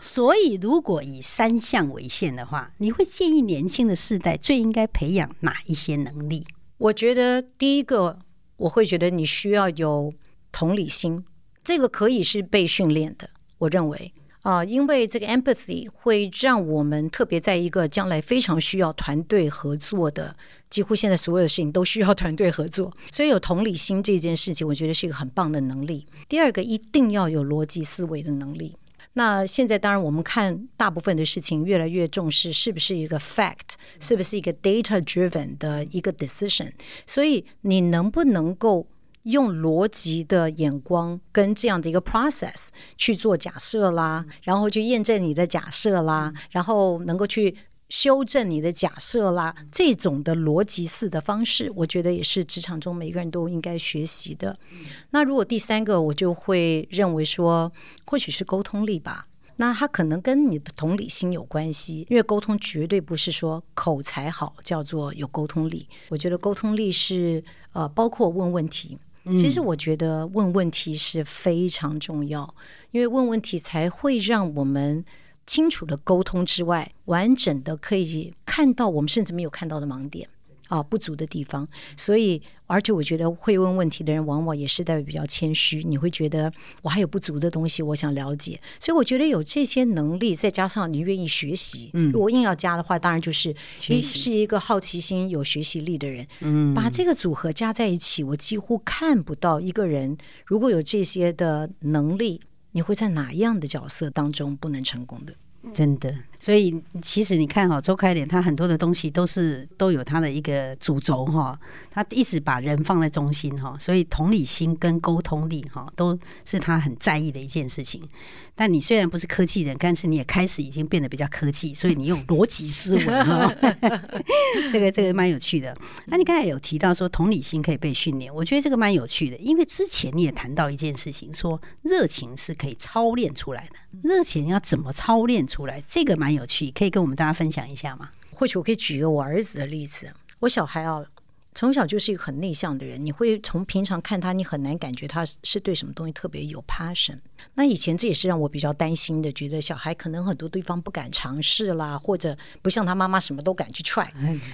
Speaker 2: 所以，如果以三项为限的话，你会建议年轻的世代最应该培养哪一些能力？
Speaker 1: 我觉得第一个，我会觉得你需要有同理心，这个可以是被训练的。我认为啊，因为这个 empathy 会让我们特别在一个将来非常需要团队合作的，几乎现在所有的事情都需要团队合作，所以有同理心这件事情，我觉得是一个很棒的能力。第二个，一定要有逻辑思维的能力。那现在当然，我们看大部分的事情越来越重视是不是一个 fact，是不是一个 data driven 的一个 decision。所以你能不能够用逻辑的眼光跟这样的一个 process 去做假设啦，然后去验证你的假设啦，然后能够去。修正你的假设啦，这种的逻辑式的方式，我觉得也是职场中每个人都应该学习的。那如果第三个，我就会认为说，或许是沟通力吧。那它可能跟你的同理心有关系，因为沟通绝对不是说口才好叫做有沟通力。我觉得沟通力是呃，包括问问题。其实我觉得问问题是非常重要，因为问问题才会让我们。清楚的沟通之外，完整的可以看到我们甚至没有看到的盲点啊，不足的地方。所以，而且我觉得会问问题的人，往往也是代表比较谦虚。你会觉得我还有不足的东西，我想了解。所以，我觉得有这些能力，再加上你愿意学习，嗯，如果硬要加的话，当然就是你是一个好奇心、有学习力的人。嗯，把这个组合加在一起，我几乎看不到一个人如果有这些的能力。你会在哪样的角色当中不能成功的？
Speaker 2: 真的。所以其实你看哈，周开莲他很多的东西都是都有他的一个主轴哈，他一直把人放在中心哈，所以同理心跟沟通力哈都是他很在意的一件事情。但你虽然不是科技人，但是你也开始已经变得比较科技，所以你用逻辑思维哈，[LAUGHS] 这个这个蛮有趣的。那你刚才有提到说同理心可以被训练，我觉得这个蛮有趣的，因为之前你也谈到一件事情，说热情是可以操练出来的，热情要怎么操练出来？这个蛮。有趣，可以跟我们大家分享一下吗？
Speaker 1: 或许我可以举一个我儿子的例子。我小孩啊，从小就是一个很内向的人，你会从平常看他，你很难感觉他是对什么东西特别有 passion。那以前这也是让我比较担心的，觉得小孩可能很多地方不敢尝试啦，或者不像他妈妈什么都敢去 try。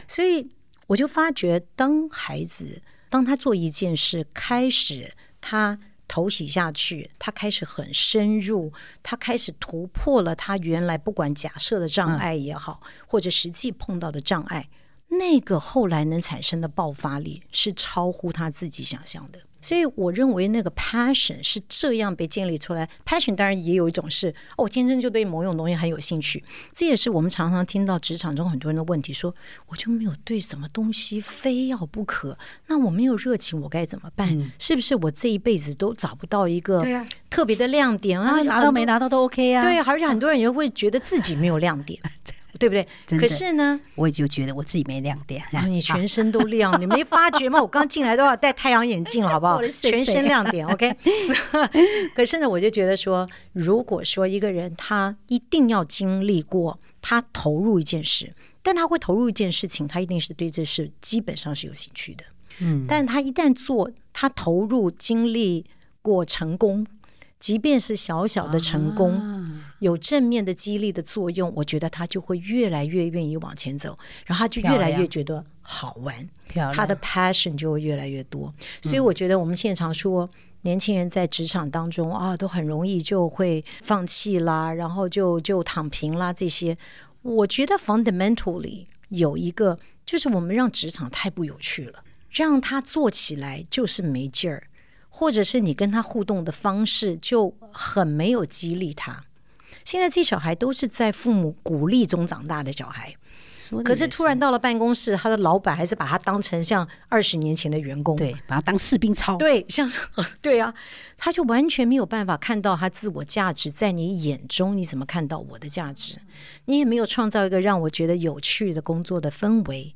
Speaker 1: 所以我就发觉，当孩子当他做一件事，开始他。投洗下去，他开始很深入，他开始突破了他原来不管假设的障碍也好，或者实际碰到的障碍，那个后来能产生的爆发力是超乎他自己想象的。所以我认为那个 passion 是这样被建立出来。passion 当然也有一种是哦，我天生就对某种东西很有兴趣。这也是我们常常听到职场中很多人的问题说，说我就没有对什么东西非要不可。那我没有热情，我该怎么办？嗯、是不是我这一辈子都找不到一个特别的亮点啊？
Speaker 2: 拿到没拿到都 OK 啊？
Speaker 1: 对，而且很多人也会觉得自己没有亮点。[LAUGHS] 对不
Speaker 2: 对？
Speaker 1: 可是呢，
Speaker 2: 我也就觉得我自己没亮点，
Speaker 1: 啊、你全身都亮，[LAUGHS] 你没发觉吗？我刚进来都要戴太阳眼镜了，好不好？[LAUGHS] 全身亮点，OK。[LAUGHS] 可是呢，我就觉得说，如果说一个人他一定要经历过，他投入一件事，但他会投入一件事情，他一定是对这事基本上是有兴趣的。嗯，但他一旦做，他投入经历过成功。即便是小小的成功，啊、有正面的激励的作用，我觉得他就会越来越愿意往前走，然后他就越来越觉得好玩，他的 passion 就会越来越多。所以我觉得我们现在常说，年轻人在职场当中啊，都很容易就会放弃啦，然后就就躺平啦这些。我觉得 fundamentally 有一个，就是我们让职场太不有趣了，让他做起来就是没劲儿。或者是你跟他互动的方式就很没有激励他。现在这些小孩都是在父母鼓励中长大的小孩，可是突然到了办公室，他的老板还是把他当成像二十年前的员工，
Speaker 2: 对，把他当士兵操，
Speaker 1: 对，像 [LAUGHS] 对啊，他就完全没有办法看到他自我价值，在你眼中你怎么看到我的价值？你也没有创造一个让我觉得有趣的工作的氛围，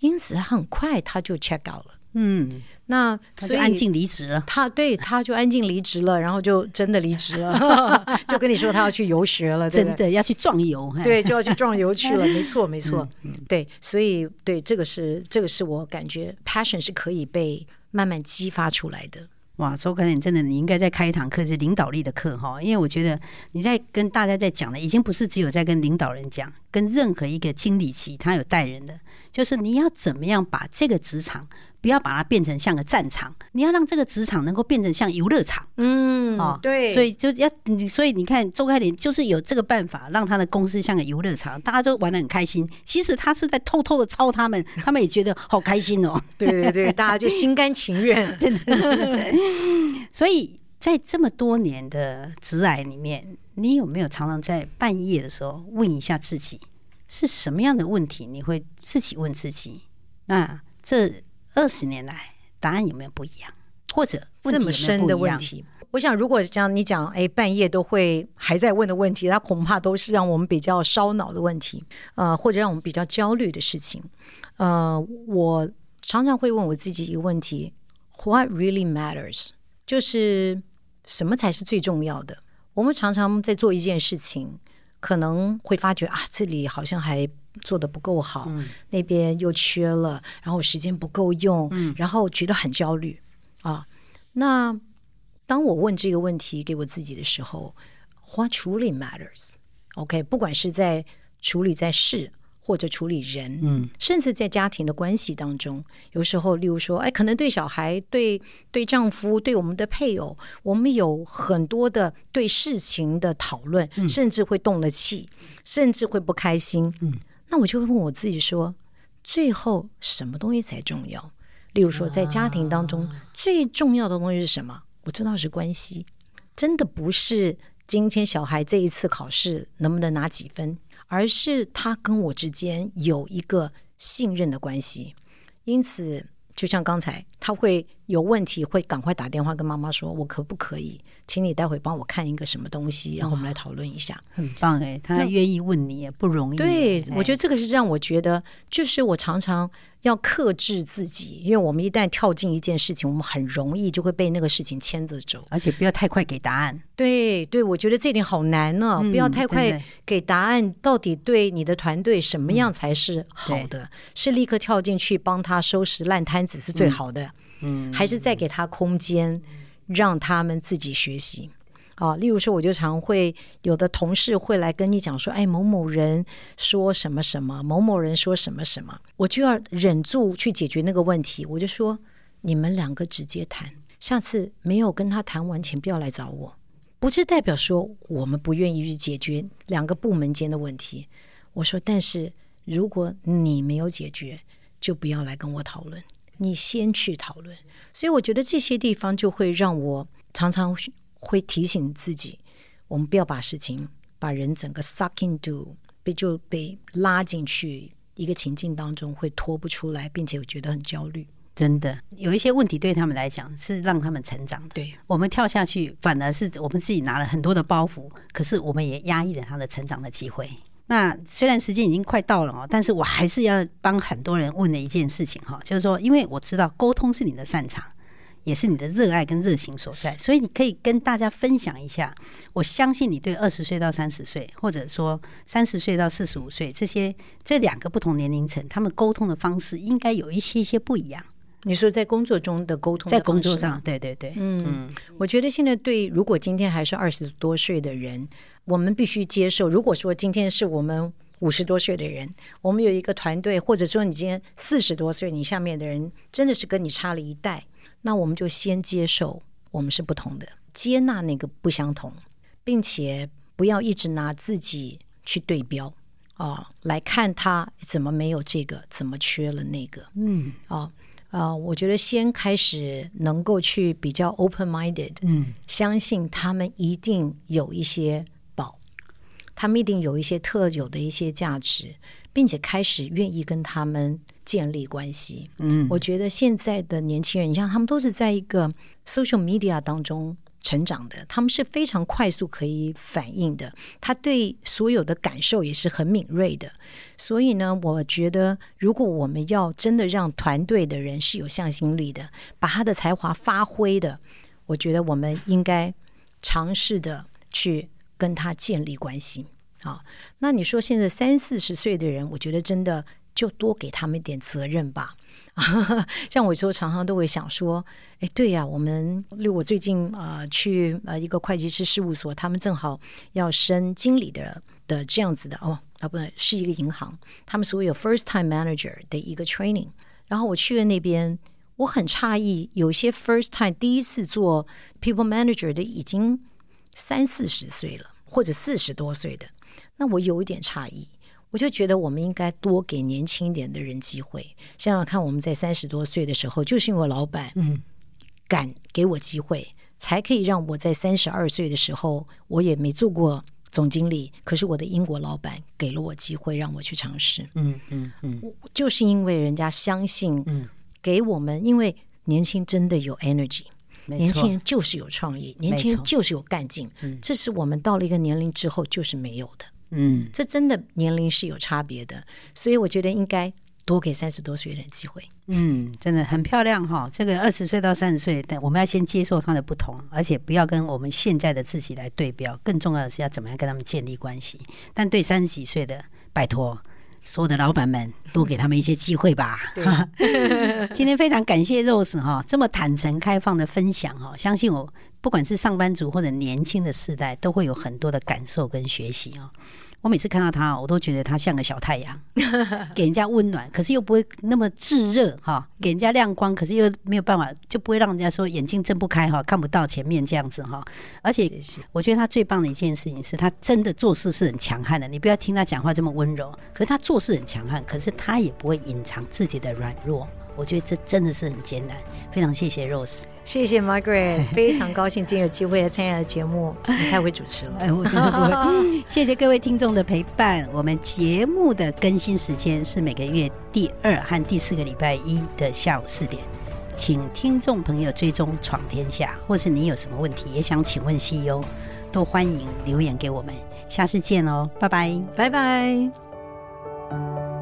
Speaker 1: 因此很快他就 check out 了。嗯。那所以
Speaker 2: 他就安静离职了，
Speaker 1: 他对他就安静离职了，然后就真的离职了，[LAUGHS] [LAUGHS] 就跟你说他要去游学了，对对
Speaker 2: 真的要去壮游，
Speaker 1: 对，就要去壮游去了，[LAUGHS] 没错没错，嗯嗯、对，所以对这个是这个是我感觉 passion 是可以被慢慢激发出来的。
Speaker 2: 哇，周可你真的你应该再开一堂课是领导力的课哈，因为我觉得你在跟大家在讲的已经不是只有在跟领导人讲，跟任何一个经理级他有带人的，就是你要怎么样把这个职场。不要把它变成像个战场，你要让这个职场能够变成像游乐场。
Speaker 1: 嗯，哦，对，
Speaker 2: 所以就要你，所以你看周开林就是有这个办法，让他的公司像个游乐场，大家都玩的很开心。其实他是在偷偷的抄他们，他们也觉得好开心哦。
Speaker 1: 对对对，大家就心甘情愿，[LAUGHS] 真的。
Speaker 2: 所以在这么多年的职涯里面，你有没有常常在半夜的时候问一下自己，是什么样的问题？你会自己问自己。那这。二十年来，答案有没有不一样？或者？这么深的问题，
Speaker 1: 我想，如果像你讲，哎，半夜都会还在问的问题，它恐怕都是让我们比较烧脑的问题，呃，或者让我们比较焦虑的事情。呃，我常常会问我自己一个问题：What really matters？就是什么才是最重要的？我们常常在做一件事情，可能会发觉啊，这里好像还。做的不够好，嗯、那边又缺了，然后时间不够用，嗯、然后觉得很焦虑啊。那当我问这个问题给我自己的时候，What truly matters？OK，、不管是在处理在事或者处理人，嗯，甚至在家庭的关系当中，有时候，例如说，哎，可能对小孩、对对丈夫、对我们的配偶，我们有很多的对事情的讨论，嗯、甚至会动了气，甚至会不开心，嗯。那我就会问我自己说，最后什么东西才重要？例如说，在家庭当中最重要的东西是什么？我知道是关系，真的不是今天小孩这一次考试能不能拿几分，而是他跟我之间有一个信任的关系。因此，就像刚才，他会有问题，会赶快打电话跟妈妈说：“我可不可以？”请你待会帮我看一个什么东西，然后我们来讨论一下。
Speaker 2: 很棒哎，他愿意问你也不容易。
Speaker 1: 对，我觉得这个是让我觉得，就是我常常要克制自己，因为我们一旦跳进一件事情，我们很容易就会被那个事情牵着走，
Speaker 2: 而且不要太快给答案。
Speaker 1: 对对，我觉得这点好难呢，不要太快给答案。到底对你的团队什么样才是好的？是立刻跳进去帮他收拾烂摊子是最好的，嗯，还是再给他空间？让他们自己学习啊，例如说，我就常会有的同事会来跟你讲说，哎，某某人说什么什么，某某人说什么什么，我就要忍住去解决那个问题。我就说，你们两个直接谈，下次没有跟他谈完，请不要来找我。不是代表说我们不愿意去解决两个部门间的问题。我说，但是如果你没有解决，就不要来跟我讨论，你先去讨论。所以我觉得这些地方就会让我常常会提醒自己，我们不要把事情、把人整个 suck into，被就被拉进去一个情境当中，会脱不出来，并且我觉得很焦虑。
Speaker 2: 真的有一些问题对他们来讲是让他们成长的。
Speaker 1: 对，
Speaker 2: 我们跳下去，反而是我们自己拿了很多的包袱，可是我们也压抑了他的成长的机会。那虽然时间已经快到了哦，但是我还是要帮很多人问的一件事情哈，就是说，因为我知道沟通是你的擅长，也是你的热爱跟热情所在，所以你可以跟大家分享一下。我相信你对二十岁到三十岁，或者说三十岁到四十五岁这些这两个不同年龄层，他们沟通的方式应该有一些些不一样。
Speaker 1: 你说在工作中的沟通，
Speaker 2: 在工作上，对对对，
Speaker 1: 嗯嗯，我觉得现在对，如果今天还是二十多岁的人。我们必须接受，如果说今天是我们五十多岁的人，我们有一个团队，或者说你今天四十多岁，你下面的人真的是跟你差了一代，那我们就先接受我们是不同的，接纳那个不相同，并且不要一直拿自己去对标啊，来看他怎么没有这个，怎么缺了那个，嗯啊啊，我觉得先开始能够去比较 open minded，嗯，相信他们一定有一些。他们一定有一些特有的一些价值，并且开始愿意跟他们建立关系。嗯，我觉得现在的年轻人，你像他们都是在一个 social media 当中成长的，他们是非常快速可以反应的，他对所有的感受也是很敏锐的。所以呢，我觉得如果我们要真的让团队的人是有向心力的，把他的才华发挥的，我觉得我们应该尝试的去。跟他建立关系啊，那你说现在三四十岁的人，我觉得真的就多给他们一点责任吧。[LAUGHS] 像我说常常都会想说，哎，对呀，我们例如我最近啊、去呃一个会计师事务所，他们正好要升经理的的这样子的哦，啊不是一个银行，他们所有 first time manager 的一个 training，然后我去了那边，我很诧异，有些 first time 第一次做 people manager 的已经。三四十岁了，或者四十多岁的，那我有一点诧异，我就觉得我们应该多给年轻一点的人机会。想想看，我们在三十多岁的时候，就是因为老板嗯敢给我机会，才可以让我在三十二岁的时候，我也没做过总经理，可是我的英国老板给了我机会，让我去尝试。嗯嗯嗯，就是因为人家相信，嗯，给我们，因为年轻真的有 energy。年轻人就是有创意，年轻人就是有干劲，这是我们到了一个年龄之后就是没有的。嗯，这真的年龄是有差别的，所以我觉得应该多给三十多岁的人机会。
Speaker 2: 嗯，真的很漂亮哈。这个二十岁到三十岁，但我们要先接受他的不同，而且不要跟我们现在的自己来对标。更重要的是要怎么样跟他们建立关系。但对三十几岁的，拜托。所有的老板们，多给他们一些机会吧。[LAUGHS] 今天非常感谢 Rose 哈，这么坦诚开放的分享哈，相信我，不管是上班族或者年轻的世代，都会有很多的感受跟学习啊。我每次看到他，我都觉得他像个小太阳，[LAUGHS] 给人家温暖，可是又不会那么炙热哈，给人家亮光，可是又没有办法，就不会让人家说眼睛睁不开哈，看不到前面这样子哈。而且我觉得他最棒的一件事情是他真的做事是很强悍的，你不要听他讲话这么温柔，可是他做事很强悍，可是他也不会隐藏自己的软弱。我觉得这真的是很艰难。非常谢谢 Rose。
Speaker 1: 谢谢 Margaret，[LAUGHS] 非常高兴今天有机会来参加的节目。你太会主持了，
Speaker 2: 哎，我真的不会。[LAUGHS] 谢谢各位听众的陪伴。我们节目的更新时间是每个月第二和第四个礼拜一的下午四点，请听众朋友追踪闯天下，或是你有什么问题也想请问 CEO，都欢迎留言给我们。下次见哦，拜拜，
Speaker 1: 拜拜。